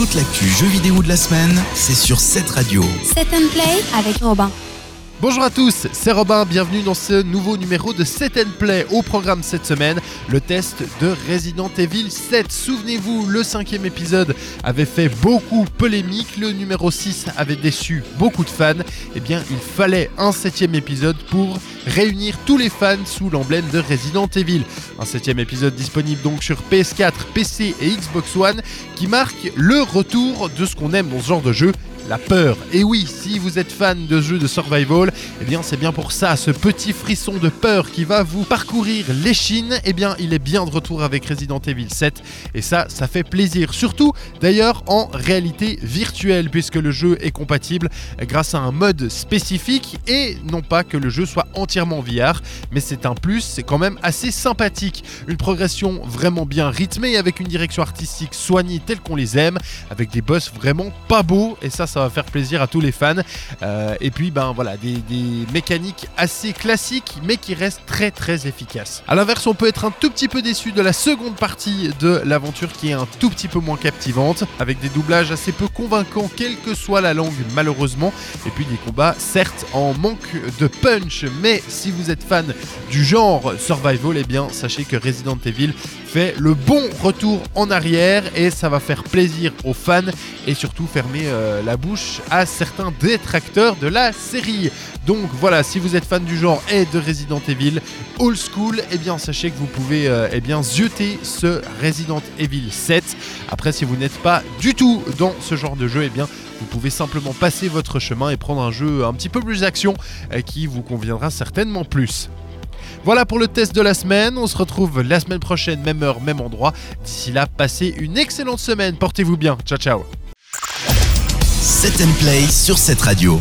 Toute l'actu jeux vidéo de la semaine, c'est sur cette radio. Set and Play avec Robin. Bonjour à tous, c'est Robin, bienvenue dans ce nouveau numéro de Set and Play. Au programme cette semaine, le test de Resident Evil 7. Souvenez-vous, le cinquième épisode avait fait beaucoup polémique, le numéro 6 avait déçu beaucoup de fans. Eh bien, il fallait un septième épisode pour réunir tous les fans sous l'emblème de Resident Evil. Un septième épisode disponible donc sur PS4, PC et Xbox One qui marque le retour de ce qu'on aime dans ce genre de jeu, la peur. Et oui, si vous êtes fan de jeux de survival, eh bien c'est bien pour ça, ce petit frisson de peur qui va vous parcourir l'échine, eh bien il est bien de retour avec Resident Evil 7 et ça, ça fait plaisir. Surtout d'ailleurs en réalité virtuelle puisque le jeu est compatible grâce à un mode spécifique et non pas que le jeu soit entièrement VR, mais c'est un plus, c'est quand même assez sympathique. Une progression vraiment bien rythmée avec une direction artistique soignée telle qu'on les aime, avec des boss vraiment pas beaux et ça, ça va faire plaisir à tous les fans. Euh, et puis, ben voilà, des, mécaniques assez classiques, mais qui restent très très efficaces. À l'inverse, on peut être un tout petit peu déçu de la seconde partie de l'aventure qui est un tout petit peu moins captivante, avec des doublages assez peu convaincants, quelle que soit la langue, malheureusement. Et puis des combats, certes, en manque de punch, mais si vous êtes fan du genre survival, eh bien, sachez que Resident Evil fait le bon retour en arrière et ça va faire plaisir aux fans et surtout fermer euh, la bouche à certains détracteurs de la série. Donc voilà, si vous êtes fan du genre et de Resident Evil old school, eh bien sachez que vous pouvez euh, eh bien zioter ce Resident Evil 7. Après, si vous n'êtes pas du tout dans ce genre de jeu, eh bien vous pouvez simplement passer votre chemin et prendre un jeu un petit peu plus action euh, qui vous conviendra certainement plus. Voilà pour le test de la semaine. On se retrouve la semaine prochaine, même heure, même endroit. D'ici là, passez une excellente semaine. Portez-vous bien. Ciao, ciao. Set and Play sur cette radio.